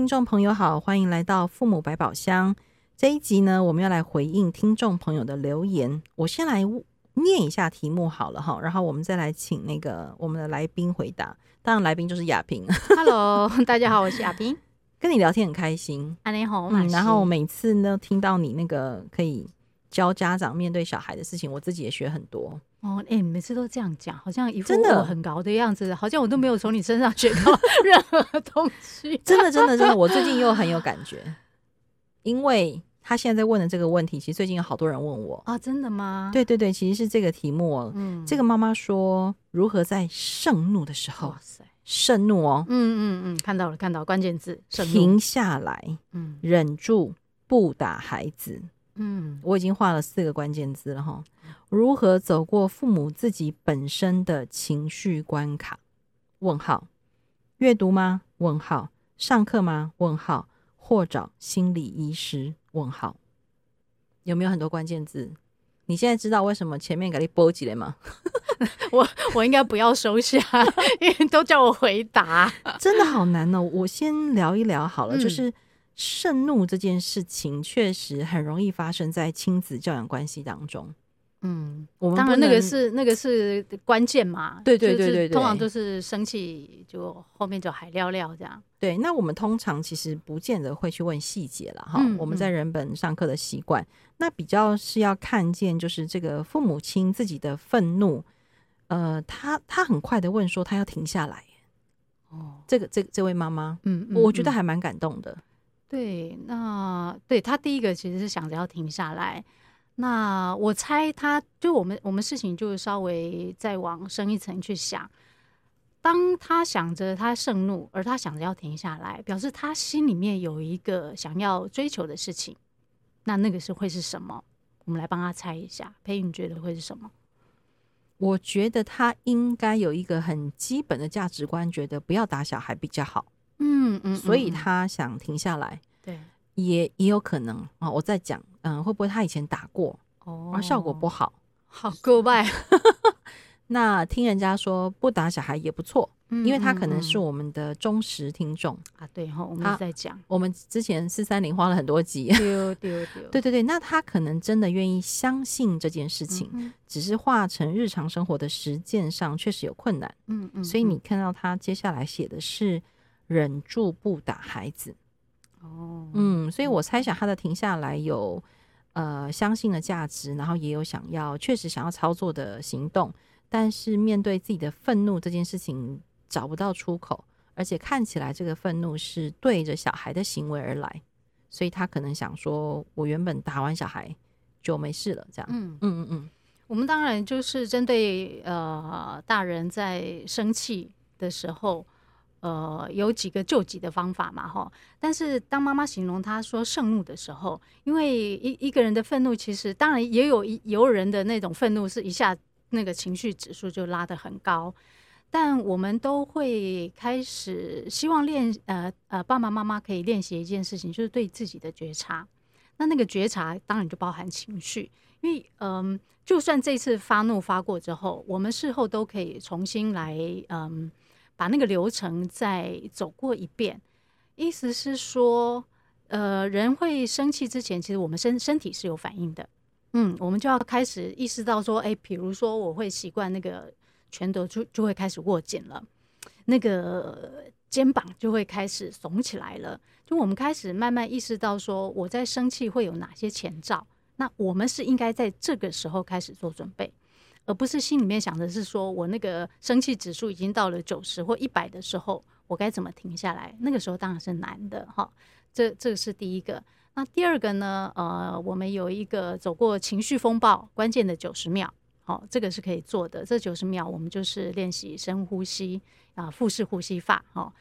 听众朋友好，欢迎来到父母百宝箱。这一集呢，我们要来回应听众朋友的留言。我先来念一下题目好了哈，然后我们再来请那个我们的来宾回答。当然，来宾就是亚萍。Hello，大家好，我是亚萍，跟你聊天很开心。啊，你好，嗯，然后每次呢，听到你那个可以教家长面对小孩的事情，我自己也学很多。哦，哎、欸，每次都这样讲，好像一副我很高的样子，好像我都没有从你身上 学到 任何东西。真的，真的，真的，我最近又很有感觉，因为他现在在问的这个问题，其实最近有好多人问我啊，真的吗？对对对，其实是这个题目。嗯，这个妈妈说如何在盛怒的时候，哇塞，盛怒哦，嗯嗯嗯，看到了，看到了关键字，停下来，嗯，忍住不打孩子。嗯，我已经画了四个关键字了哈。如何走过父母自己本身的情绪关卡？问号。阅读吗？问号。上课吗？问号。或找心理医师？问号。有没有很多关键字？你现在知道为什么前面给你波及了吗？我我应该不要收下，因为都叫我回答，真的好难哦。我先聊一聊好了，嗯、就是。盛怒这件事情确实很容易发生在亲子教养关系当中。嗯，我们当然那个是那个是关键嘛。对对对对对，通常都是生气就后面就海尿尿这样。对，那我们通常其实不见得会去问细节了哈。嗯、我们在人本上课的习惯，嗯、那比较是要看见就是这个父母亲自己的愤怒。呃，他他很快的问说他要停下来。哦，这个这这位妈妈，嗯，嗯，我觉得还蛮感动的。对，那对他第一个其实是想着要停下来。那我猜他就我们我们事情就稍微再往深一层去想。当他想着他盛怒，而他想着要停下来，表示他心里面有一个想要追求的事情。那那个是会是什么？我们来帮他猜一下。佩玉，你觉得会是什么？我觉得他应该有一个很基本的价值观，觉得不要打小孩比较好。嗯嗯，所以他想停下来，对，也也有可能啊。我在讲，嗯，会不会他以前打过，哦，而效果不好，好过败。那听人家说不打小孩也不错，因为他可能是我们的忠实听众啊。对哈，我们在讲，我们之前四三零花了很多集，丢丢丢对对对，那他可能真的愿意相信这件事情，只是化成日常生活的实践上确实有困难。嗯嗯，所以你看到他接下来写的是。忍住不打孩子，哦，嗯，所以我猜想他的停下来有呃相信的价值，然后也有想要确实想要操作的行动，但是面对自己的愤怒这件事情找不到出口，而且看起来这个愤怒是对着小孩的行为而来，所以他可能想说，我原本打完小孩就没事了，这样，嗯。嗯嗯嗯，我们当然就是针对呃大人在生气的时候。呃，有几个救急的方法嘛，哈。但是当妈妈形容他说盛怒的时候，因为一一个人的愤怒，其实当然也有一有人的那种愤怒是一下那个情绪指数就拉得很高，但我们都会开始希望练呃呃爸爸妈妈可以练习一件事情，就是对自己的觉察。那那个觉察当然就包含情绪，因为嗯、就算这次发怒发过之后，我们事后都可以重新来嗯。把那个流程再走过一遍，意思是说，呃，人会生气之前，其实我们身身体是有反应的，嗯，我们就要开始意识到说，哎，比如说我会习惯那个拳头就就会开始握紧了，那个肩膀就会开始耸起来了，就我们开始慢慢意识到说，我在生气会有哪些前兆，那我们是应该在这个时候开始做准备。而不是心里面想的是说，我那个生气指数已经到了九十或一百的时候，我该怎么停下来？那个时候当然是难的哈。这这个是第一个。那第二个呢？呃，我们有一个走过情绪风暴关键的九十秒，好，这个是可以做的。这九十秒我们就是练习深呼吸啊，腹式呼吸法哈。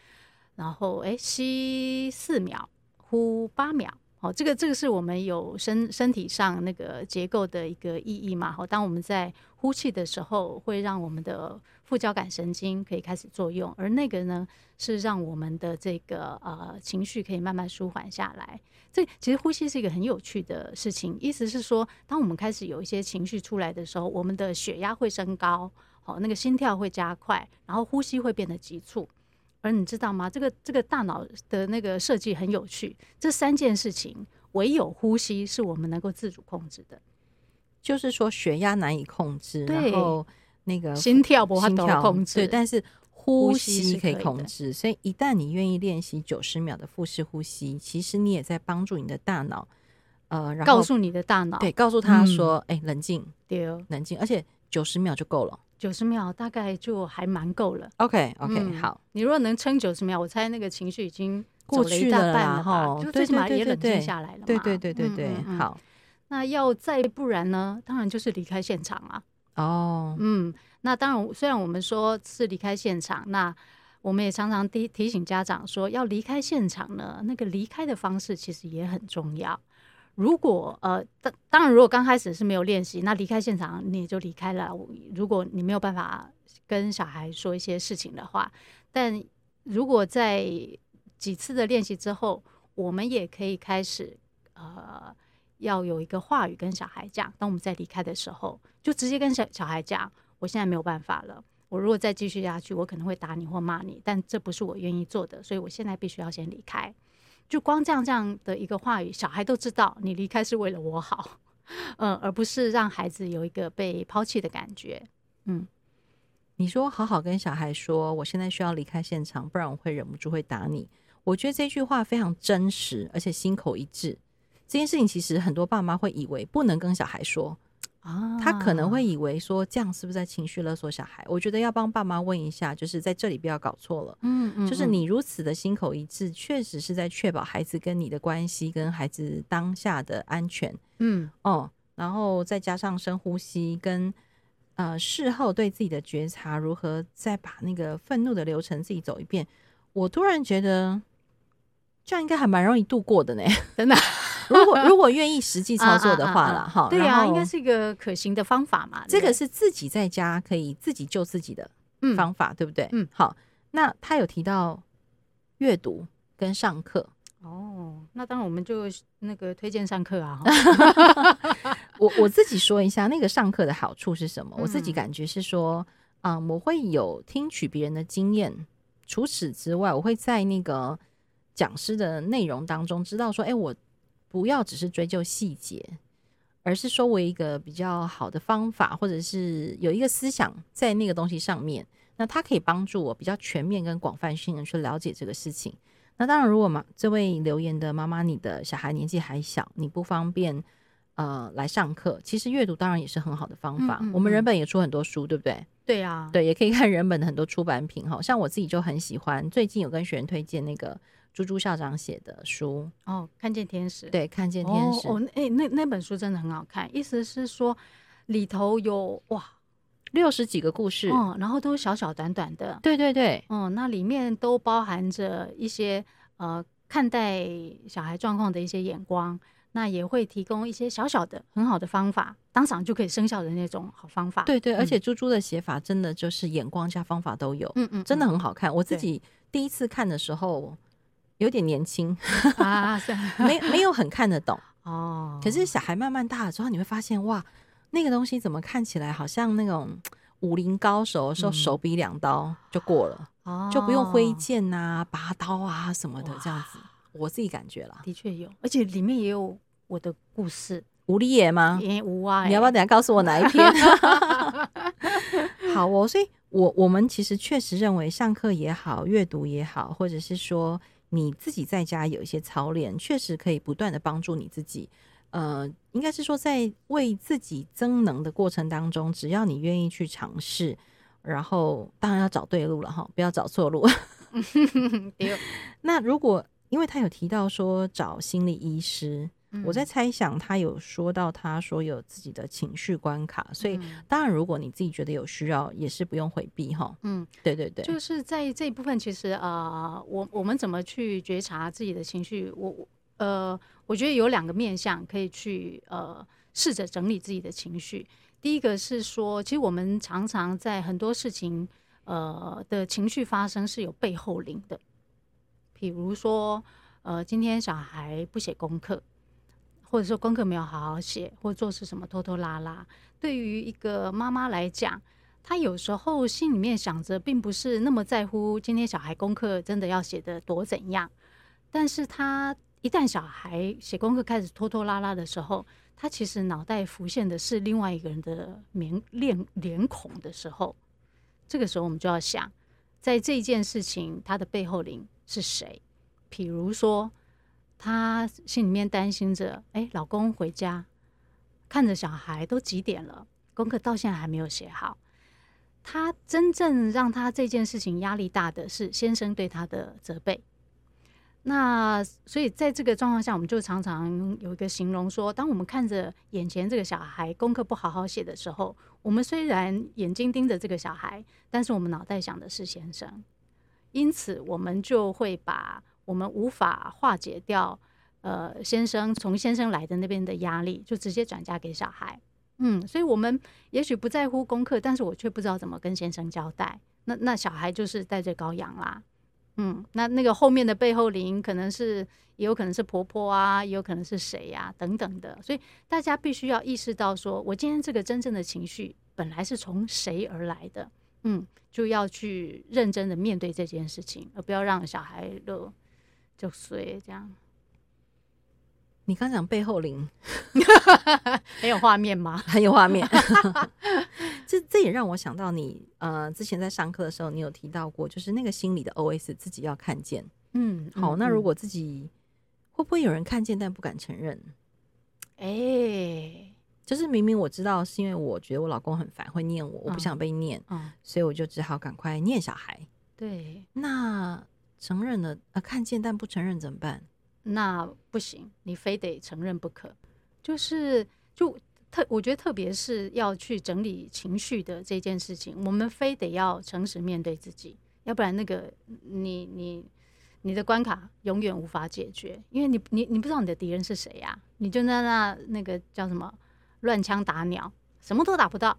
然后诶，吸四秒，呼八秒。好，这个这个是我们有身身体上那个结构的一个意义嘛。好，当我们在呼气的时候，会让我们的副交感神经可以开始作用，而那个呢，是让我们的这个呃情绪可以慢慢舒缓下来。这其实呼吸是一个很有趣的事情，意思是说，当我们开始有一些情绪出来的时候，我们的血压会升高，好，那个心跳会加快，然后呼吸会变得急促。而你知道吗？这个这个大脑的那个设计很有趣。这三件事情，唯有呼吸是我们能够自主控制的。就是说，血压难以控制，然后那个心跳不能控制，对，但是呼吸可以控制。所以，一旦你愿意练习九十秒的腹式呼吸，其实你也在帮助你的大脑，呃，然后告诉你的大脑，对，告诉他说：“哎、嗯欸，冷静，对，冷静。”而且九十秒就够了。九十秒大概就还蛮够了。Okay, 嗯、好。你如果能撑九十秒，我猜那个情绪已经过去了啦，哈，就最起码也冷静下来了嘛。对对对对对，好。那要再不然呢？当然就是离开现场啊。哦，嗯，那当然，虽然我们说是离开现场，那我们也常常提提醒家长说，要离开现场呢，那个离开的方式其实也很重要。如果呃，当当然，如果刚开始是没有练习，那离开现场你也就离开了。如果你没有办法跟小孩说一些事情的话，但如果在几次的练习之后，我们也可以开始呃，要有一个话语跟小孩讲。当我们在离开的时候，就直接跟小小孩讲：我现在没有办法了。我如果再继续下去，我可能会打你或骂你，但这不是我愿意做的，所以我现在必须要先离开。就光这样这样的一个话语，小孩都知道你离开是为了我好，嗯，而不是让孩子有一个被抛弃的感觉。嗯，你说好好跟小孩说，我现在需要离开现场，不然我会忍不住会打你。我觉得这句话非常真实，而且心口一致。这件事情其实很多爸妈会以为不能跟小孩说。啊，他可能会以为说这样是不是在情绪勒索小孩？我觉得要帮爸妈问一下，就是在这里不要搞错了。嗯嗯，就是你如此的心口一致，确实是在确保孩子跟你的关系，跟孩子当下的安全。嗯哦，然后再加上深呼吸，跟呃事后对自己的觉察，如何再把那个愤怒的流程自己走一遍。我突然觉得这样应该还蛮容易度过的呢，真的。如果如果愿意实际操作的话了哈，对呀，应该是一个可行的方法嘛。这个是自己在家可以自己救自己的方法，对不对？嗯，好。那他有提到阅读跟上课哦，那当然我们就那个推荐上课啊。我我自己说一下那个上课的好处是什么？我自己感觉是说，嗯，我会有听取别人的经验。除此之外，我会在那个讲师的内容当中知道说，哎，我。不要只是追究细节，而是说我一个比较好的方法，或者是有一个思想在那个东西上面，那它可以帮助我比较全面跟广泛性的去了解这个事情。那当然，如果嘛，这位留言的妈妈，你的小孩年纪还小，你不方便呃来上课，其实阅读当然也是很好的方法。嗯嗯嗯，我们人本也出很多书，对不对？对啊，对，也可以看人本的很多出版品哈。像我自己就很喜欢，最近有跟学员推荐那个。猪猪校长写的书哦，看见天使，对，看见天使。哦，哎、哦欸，那那本书真的很好看，意思是说里头有哇六十几个故事，嗯，然后都小小短短的，对对对，嗯，那里面都包含着一些呃看待小孩状况的一些眼光，那也会提供一些小小的很好的方法，当场就可以生效的那种好方法，对对，而且猪猪的写法真的就是眼光加方法都有，嗯嗯，真的很好看，我自己第一次看的时候。有点年轻 啊，没没有很看得懂哦。可是小孩慢慢大了之后，你会发现哇，那个东西怎么看起来好像那种武林高手说手比两刀就过了，嗯、就不用挥剑啊、拔刀啊什么的这样子。我自己感觉了，的确有，而且里面也有我的故事。吴丽叶吗？也无啊，你要不要等下告诉我哪一篇？好哦，所以我我们其实确实认为上课也好，阅读也好，或者是说。你自己在家有一些操练，确实可以不断的帮助你自己。呃，应该是说在为自己增能的过程当中，只要你愿意去尝试，然后当然要找对路了哈，不要找错路。那如果因为他有提到说找心理医师。我在猜想，他有说到，他说有自己的情绪关卡，嗯，所以当然，如果你自己觉得有需要，也是不用回避哈。嗯，对对对，就是在这一部分，其实呃，我我们怎么去觉察自己的情绪？我呃，我觉得有两个面向可以去呃试着整理自己的情绪。第一个是说，其实我们常常在很多事情呃的情绪发生是有背后灵的，比如说呃，今天小孩不写功课。或者说功课没有好好写，或做事什么拖拖拉拉，对于一个妈妈来讲，她有时候心里面想着，并不是那么在乎今天小孩功课真的要写得多怎样，但是她一旦小孩写功课开始拖拖拉拉的时候，她其实脑袋浮现的是另外一个人的脸脸脸孔的时候，这个时候我们就要想，在这件事情他的背后灵是谁？比如说，他心里面担心着，哎，老公回家看着小孩都几点了，功课到现在还没有写好。他真正让他这件事情压力大的是先生对他的责备。那所以在这个状况下，我们就常常有一个形容说，当我们看着眼前这个小孩功课不好好写的时候，我们虽然眼睛盯着这个小孩，但是我们脑袋想的是先生。因此，我们就会把我们无法化解掉，呃，先生从先生来的那边的压力，就直接转嫁给小孩。嗯，所以我们也许不在乎功课，但是我却不知道怎么跟先生交代。那那小孩就是代罪羔羊啦。嗯，那那个后面的背后灵可能是，也有可能是婆婆啊，也有可能是谁呀、等等的。所以大家必须要意识到说，我今天这个真正的情绪本来是从谁而来的？嗯，就要去认真的面对这件事情，而不要让小孩乐就睡这样。你刚讲背后灵，很有画面吗？很有画面。这这也让我想到你呃，之前在上课的时候，你有提到过，就是那个心里的 OS 自己要看见。嗯，好，那如果自己会不会有人看见但不敢承认？哎、欸，就是明明我知道是因为我觉得我老公很烦，会念我，我不想被念，所以我就只好赶快念小孩。对，那承认了呃，看见但不承认怎么办？那不行，你非得承认不可。就是，就特，我觉得特别是要去整理情绪的这件事情，我们非得要诚实面对自己，要不然那个你你你的关卡永远无法解决，因为你你你不知道你的敌人是谁呀，你就在那那个叫什么乱枪打鸟，什么都打不到。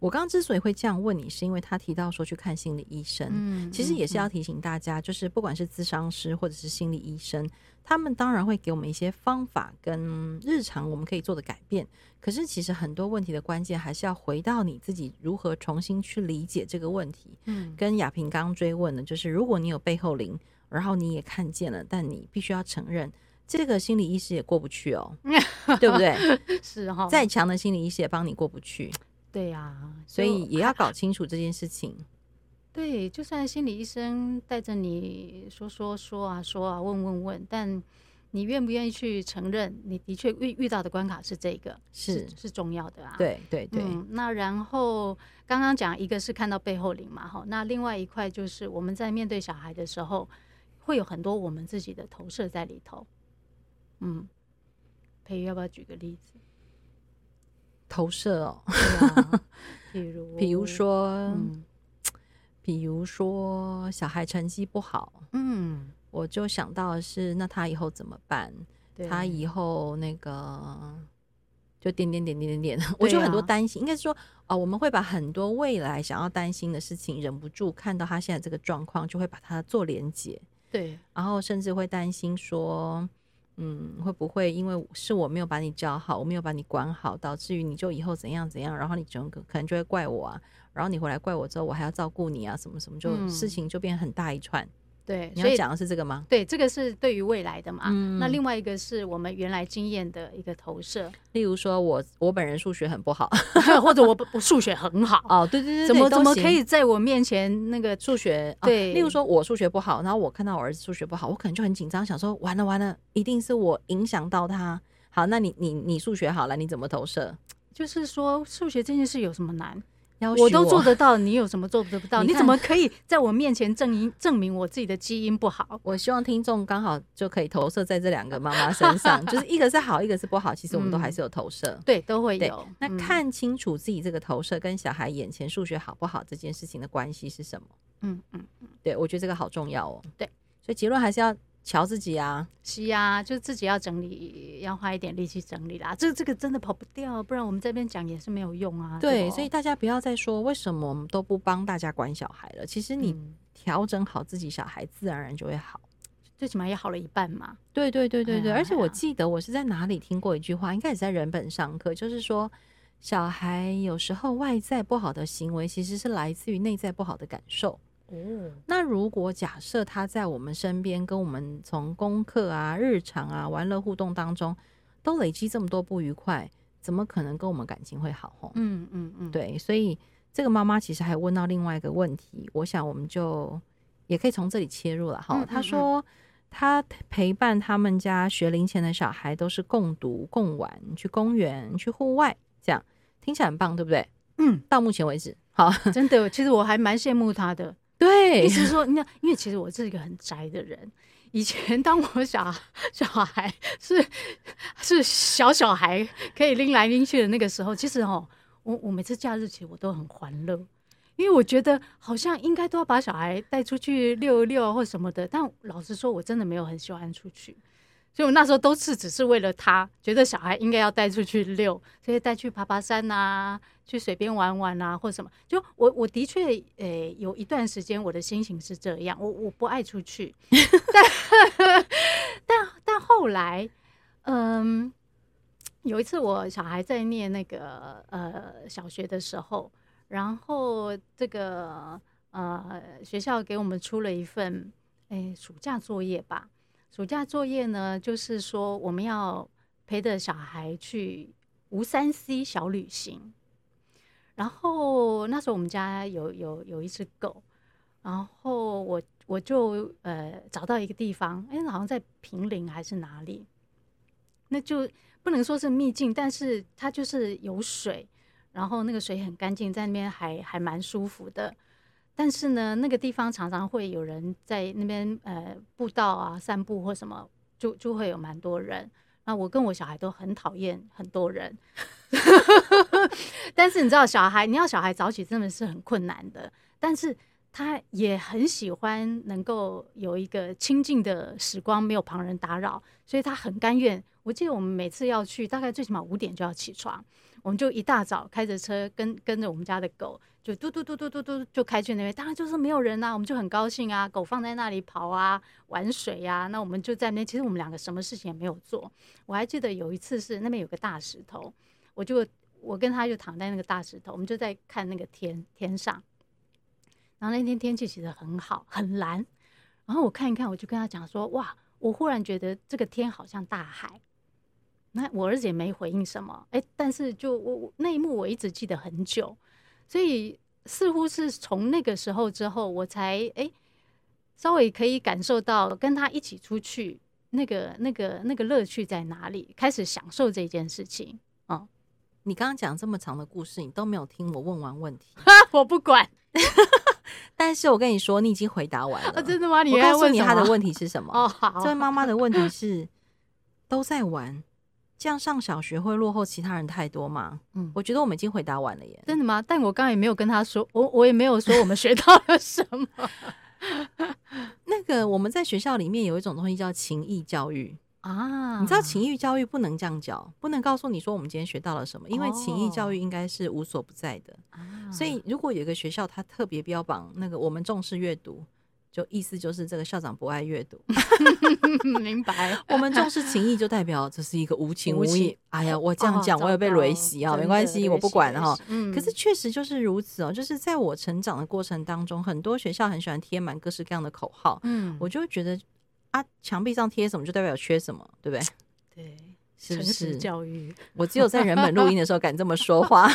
我刚刚之所以会这样问你，是因为他提到说去看心理医生，嗯，其实也是要提醒大家，就是不管是咨商师或者是心理医生，他们当然会给我们一些方法跟日常我们可以做的改变。可是其实很多问题的关键还是要回到你自己如何重新去理解这个问题。嗯，跟亚萍刚刚追问的，就是如果你有背后灵，然后你也看见了，但你必须要承认，这个心理医师也过不去哦，对不对？是哈，再强的心理医师也帮你过不去。对呀、啊，所以也要搞清楚这件事情。对，就算心理医生带着你说说说啊说啊问问问，但你愿不愿意去承认你的确遇遇到的关卡是这个，是是，是重要的啊。对对对、嗯。那然后刚刚讲一个是看到背后灵嘛，哈，那另外一块就是我们在面对小孩的时候，会有很多我们自己的投射在里头。嗯，培育要不要举个例子？投射哦，比如，比如说，嗯，比如说小孩成绩不好，嗯，我就想到的是，那他以后怎么办？他以后那个就点点点点点点，我就很多担心。应该是说，哦，我们会把很多未来想要担心的事情，忍不住看到他现在这个状况，就会把它做连结。对，然后甚至会担心说。嗯，会不会因为是我没有把你教好，我没有把你管好，导致于你就以后怎样怎样，然后你整个可能就会怪我啊，然后你回来怪我之后，我还要照顾你啊，什么什么，就事情就变很大一串。对，你要讲的是这个吗？对，这个是对于未来的嘛。嗯。那另外一个是我们原来经验的一个投射。例如说我我本人数学很不好，或者我我数学很好。哦，对对对，怎么怎么可以在我面前那个数学？对。例如说我数学不好，然后我看到我儿子数学不好，我可能就很紧张，想说完了完了，一定是我影响到他。好，那你你你数学好了，你怎么投射？就是说数学这件事有什么难？我都做得到，你有什么做不到？你怎么可以在我面前证明证明我自己的基因不好？我希望听众刚好就可以投射在这两个妈妈身上，就是一个是好，一个是不好。其实我们都还是有投射，嗯、对，都会有。那看清楚自己这个投射跟小孩眼前数学好不好这件事情的关系是什么？嗯嗯嗯，对，我觉得这个好重要哦。对，所以结论还是要。瞧自己啊，是啊，就自己要整理，要花一点力气整理啦。这个这个真的跑不掉，不然我们这边讲也是没有用啊。对，所以大家不要再说为什么我们都不帮大家管小孩了。其实你调整好自己小孩，自然而然就会好，最起码也好了一半嘛。对对对对对，而且我记得我是在哪里听过一句话，应该也是在人本上课，就是说小孩有时候外在不好的行为，其实是来自于内在不好的感受。哦，那如果假设他在我们身边，跟我们从功课啊、日常啊、玩乐互动当中，都累积这么多不愉快，怎么可能跟我们感情会好？吼，嗯嗯嗯，对，所以这个妈妈其实还问到另外一个问题，我想我们就也可以从这里切入了。哈，她说她陪伴他们家学龄前的小孩都是共读、共玩，去公园、去户外，这样。听起来很棒，对不对？嗯，到目前为止，好，真的，其实我还蛮羡慕他的。对，意思是说，你看，因为其实我是一个很宅的人。以前当我小小孩是是小小孩可以拎来拎去的那个时候，其实哦，我我每次假日其实我都很欢乐，因为我觉得好像应该都要把小孩带出去遛一遛或什么的。但老实说，我真的没有很喜欢出去。所以我那时候都是只是为了他，觉得小孩应该要带出去遛，所以带去爬爬山啊，去水边玩玩啊，或者什么。就我我的确诶、欸，有一段时间我的心情是这样，我我不爱出去，但但但后来，嗯，有一次我小孩在念那个呃小学的时候，然后这个呃学校给我们出了一份诶、欸、暑假作业吧。暑假作业呢，就是说我们要陪着小孩去无三 C 小旅行。然后那时候我们家有有有一只狗，然后我我就呃找到一个地方，哎，好像在平陵还是哪里，那就不能说是秘境，但是它就是有水，然后那个水很干净，在那边还还蛮舒服的。但是呢，那个地方常常会有人在那边呃步道啊散步或什么，就就会有蛮多人。那我跟我小孩都很讨厌很多人，但是你知道，小孩你要小孩早起真的是很困难的。但是他也很喜欢能够有一个清静的时光，没有旁人打扰，所以他很甘愿。我记得我们每次要去，大概最起码五点就要起床，我们就一大早开着车跟跟着我们家的狗。就嘟嘟嘟嘟嘟嘟就开去那边，当然就是没有人呐、我们就很高兴啊，狗放在那里跑啊，玩水呀、啊，那我们就在那。其实我们两个什么事情也没有做。我还记得有一次是那边有个大石头，我就我跟他就躺在那个大石头，我们就在看那个天天上。然后那天天气其实很好，很蓝。然后我看一看，我就跟他讲说：“哇，我忽然觉得这个天好像大海。”那我儿子也没回应什么，哎，但是就我那一幕我一直记得很久。所以似乎是从那个时候之后，我才哎、欸、稍微可以感受到跟他一起出去那个那个那个乐趣在哪里，开始享受这件事情。嗯，你刚刚讲这么长的故事，你都没有听我问完问题，我不管。但是我跟你说，你已经回答完了。啊、真的吗？你我告诉你他的问题是什么？哦，好。这位妈妈的问题是都在玩。这样上小学会落后其他人太多吗？嗯，我觉得我们已经回答完了耶。真的吗？但我刚刚也没有跟他说，我我也没有说我们学到了什么。那个我们在学校里面有一种东西叫情谊教育 啊，你知道情谊教育不能这样教，不能告诉你说我们今天学到了什么，因为情谊教育应该是无所不在的。哦，所以如果有一个学校他特别标榜那个我们重视阅读。就意思就是这个校长不爱阅读，明白？我们重视情谊，就代表这是一个无情无义。哎呀，我这样讲，我也被雷袭啊，没关系，我不管哈。可是确实就是如此哦，就是在我成长的过程当中，很多学校很喜欢贴满各式各样的口号，嗯，我就会觉得啊，墙壁上贴什么就代表缺什么，对不对？对，是不是教育？我只有在人本录音的时候敢这么说话。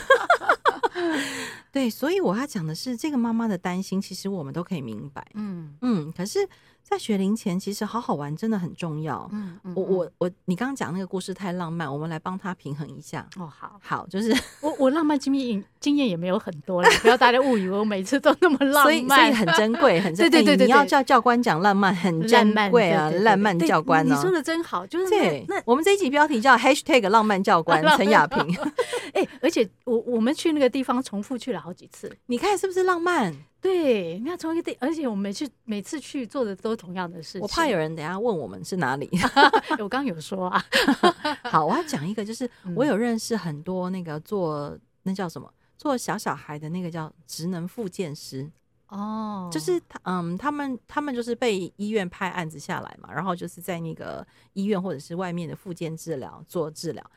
对，所以我要讲的是，这个妈妈的担心，其实我们都可以明白。嗯嗯，可是。在学龄前，其实好好玩真的很重要。嗯，嗯我我我，你刚刚讲那个故事太浪漫，我们来帮他平衡一下。哦，好，好，就是我我浪漫经验经验也没有很多了，不要大家误以为我每次都那么浪漫，所以所以很珍贵，很 珍贵。对对对对，你要叫教官讲浪漫，很珍贵啊，浪漫教官呢？你说的真好，就是对。那我们这一集标题叫 #hashtag 浪漫教官 陈雅萍。哎，而且我我们去那个地方重复去了好几次，你看是不是浪漫？对，你看从一个地，而且我们每次每次去做的都同样的事情。我怕有人等下问我们是哪里，我刚刚有说啊。好，我要讲一个，就是我有认识很多那个做那叫什么做小小孩的那个叫职能复健师哦，就是他嗯，他们他们就是被医院派案子下来嘛，然后就是在那个医院或者是外面的复健治疗做治疗。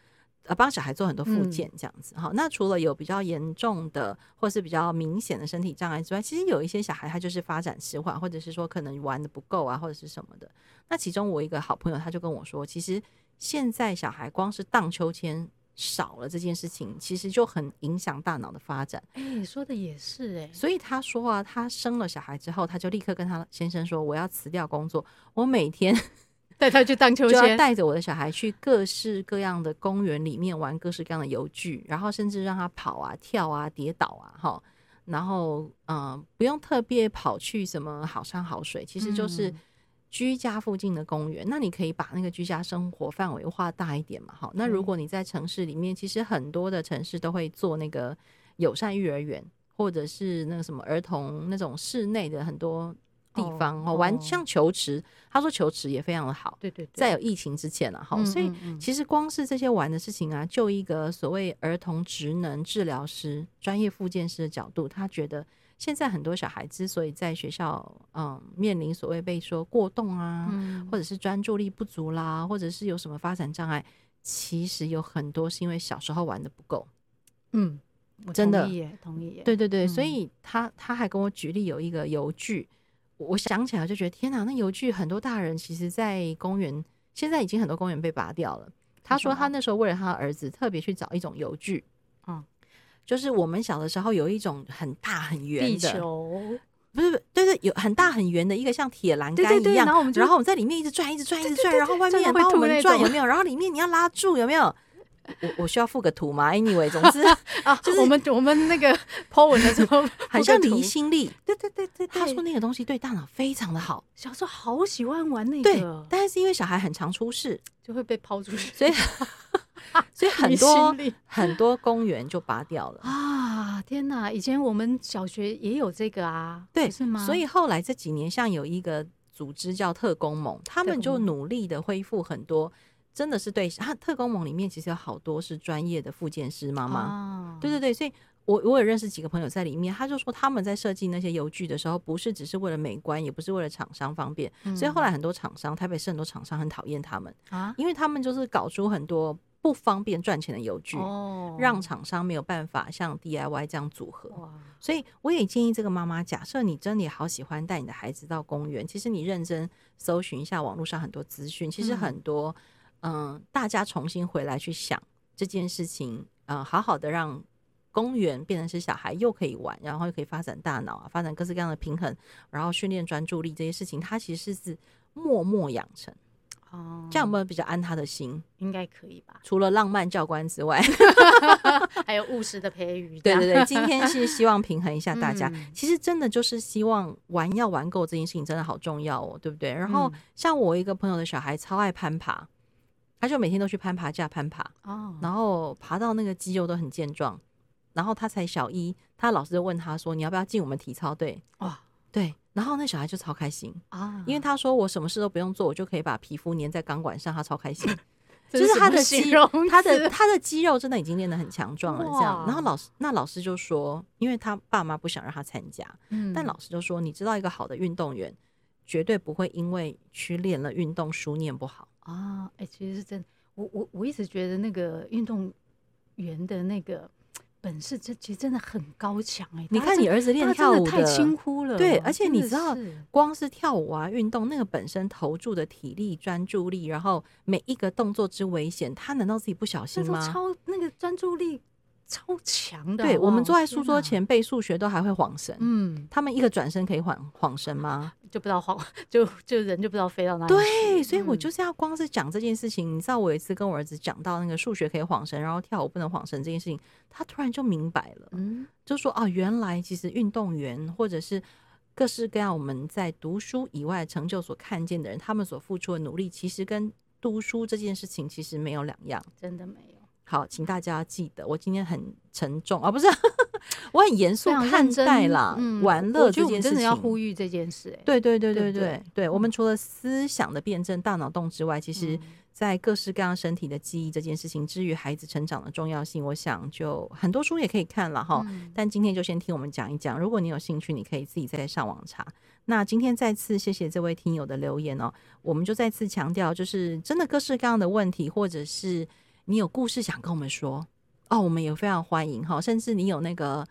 呃帮小孩做很多复健这样子哈。嗯、那除了有比较严重的或是比较明显的身体障碍之外，其实有一些小孩他就是发展迟缓，或者是说可能玩的不够啊，或者是什么的。那其中我一个好朋友他就跟我说，其实现在小孩光是荡秋千。少了这件事情，其实就很影响大脑的发展。哎、欸，你说的也是哎、欸。所以他说啊，他生了小孩之后，他就立刻跟他先生说：“我要辞掉工作，我每天带他去荡秋千，带着我的小孩去各式各样的公园里面玩各式各样的游具，然后甚至让他跑啊、跳啊、跌倒啊，哈，然后嗯、不用特别跑去什么好山好水，其实就是。”居家附近的公园，那你可以把那个居家生活范围画大一点嘛？哈，那如果你在城市里面，其实很多的城市都会做那个友善育儿园，或者是那个什么儿童那种室内的很多地方哦，玩像球池，他说球池也非常的好。对对，在有疫情之前了哈，所以其实光是这些玩的事情啊，就一个所谓儿童职能治疗师、专业复健师的角度，他觉得。现在很多小孩之所以在学校，嗯，面临所谓被说过动啊，嗯、或者是专注力不足啦，或者是有什么发展障碍，其实有很多是因为小时候玩的不够。嗯，真的，同意耶，同意耶。对对对，嗯、所以他他还跟我举例有一个游具，我想起来就觉得天哪，那游具很多大人其实，在公园现在已经很多公园被拔掉了。他说他那时候为了他儿子特别去找一种游具，嗯。就是我们小的时候有一种很大很圆的，地球不是，对对，有很大很圆的一个像铁栏杆一样，然后我们然后我们在里面一直转，一直转，一直转，然后外面也帮我们转，有没有？然后里面你要拉住，有没有？我我需要附个图吗？Anyway，总之 啊，就是我们我们那个 po 文的时候，很像离心力。对对对对，他说那个东西对大脑非常的好，小时候好喜欢玩那个，对，但是因为小孩很常出事，就会被抛出去，所以。所以很多很多公园就拔掉了啊！天哪，以前我们小学也有这个啊，对，是吗？所以后来这几年，像有一个组织叫特工盟，他们就努力的恢复很多，真的是对。他特工盟里面其实有好多是专业的复健师妈妈，啊、对对对。所以我我也认识几个朋友在里面，他就说他们在设计那些油具的时候，不是只是为了美观，也不是为了厂商方便。嗯、所以后来很多厂商，台北市很多厂商很讨厌他们啊，因为他们就是搞出很多。不方便赚钱的油具，哦、让厂商没有办法像 DIY 这样组合。所以我也建议这个妈妈，假设你真的也好喜欢带你的孩子到公园，其实你认真搜寻一下网络上很多资讯，其实很多嗯、呃，大家重新回来去想这件事情，嗯、呃，好好的让公园变成是小孩又可以玩，然后又可以发展大脑啊，发展各式各样的平衡，然后训练专注力这些事情，它其实是是默默养成。哦，这样有没有比较安他的心？应该可以吧。除了浪漫教官之外 还有务实的培育。对对对，今天 是希望平衡一下大家。嗯、其实真的就是希望玩要玩够这件事情真的好重要哦，对不对？然后像我一个朋友的小孩超爱攀爬，他就每天都去攀爬架攀爬哦，然后爬到那个肌肉都很健壮。然后他才小一，他老师就问他说：“你要不要进我们体操队？”哇，对。然后那小孩就超开心啊，因为他说我什么事都不用做，我就可以把皮肤粘在钢管上，他超开心。就是他的肌肉，他的 他的肌肉真的已经练得很强壮了。这样，然后老师那老师就说，因为他爸妈不想让他参加，但老师就说，你知道一个好的运动员绝对不会因为去练了运动书念不好啊。哎，其实是真的，我我我一直觉得那个运动员的那个。本事这其实真的很高强哎！你看你儿子练跳舞的太轻忽了，对，而且你知道，光是跳舞啊，运动那个本身投注的体力、专注力，然后每一个动作之危险，他难道自己不小心吗？超那个专注力。超强的，对，我们坐在书桌前背数学都还会晃神，嗯，他们一个转身可以晃晃神吗？就不知道晃，就就人就不知道飞到哪里。对，所以我就是要光是讲这件事情。你知道，我有一次跟我儿子讲到那个数学可以晃神，然后跳舞不能晃神这件事情，他突然就明白了，嗯，就说啊，原来其实运动员或者是各式各样我们在读书以外成就所看见的人，他们所付出的努力，其实跟读书这件事情其实没有两样，真的没有。好，请大家记得，我今天很沉重啊，不是，我很严肃看待啦，嗯、玩乐这件事情，真的要呼吁这件事、欸。对对对对对对，对，我们除了思想的辩证、大脑洞之外，其实，在各式各样身体的记忆这件事情，至于孩子成长的重要性，我想就很多书也可以看了哈。嗯、但今天就先听我们讲一讲，如果你有兴趣，你可以自己再上网查。那今天再次谢谢这位听友的留言哦，我们就再次强调，就是真的各式各样的问题，或者是。你有故事想跟我们说哦，我们也非常欢迎哈。甚至你有那个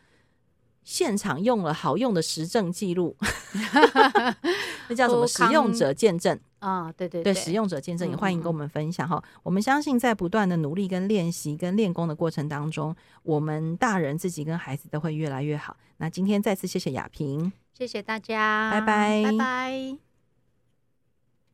现场用了好用的实证记录，那叫什么使用者见证啊？对对对，对，使用者见证也欢迎跟我们分享哈。嗯嗯，我们相信在不断的努力跟练习跟练功的过程当中，我们大人自己跟孩子都会越来越好。那今天再次谢谢雅萍，谢谢大家，拜拜，拜拜。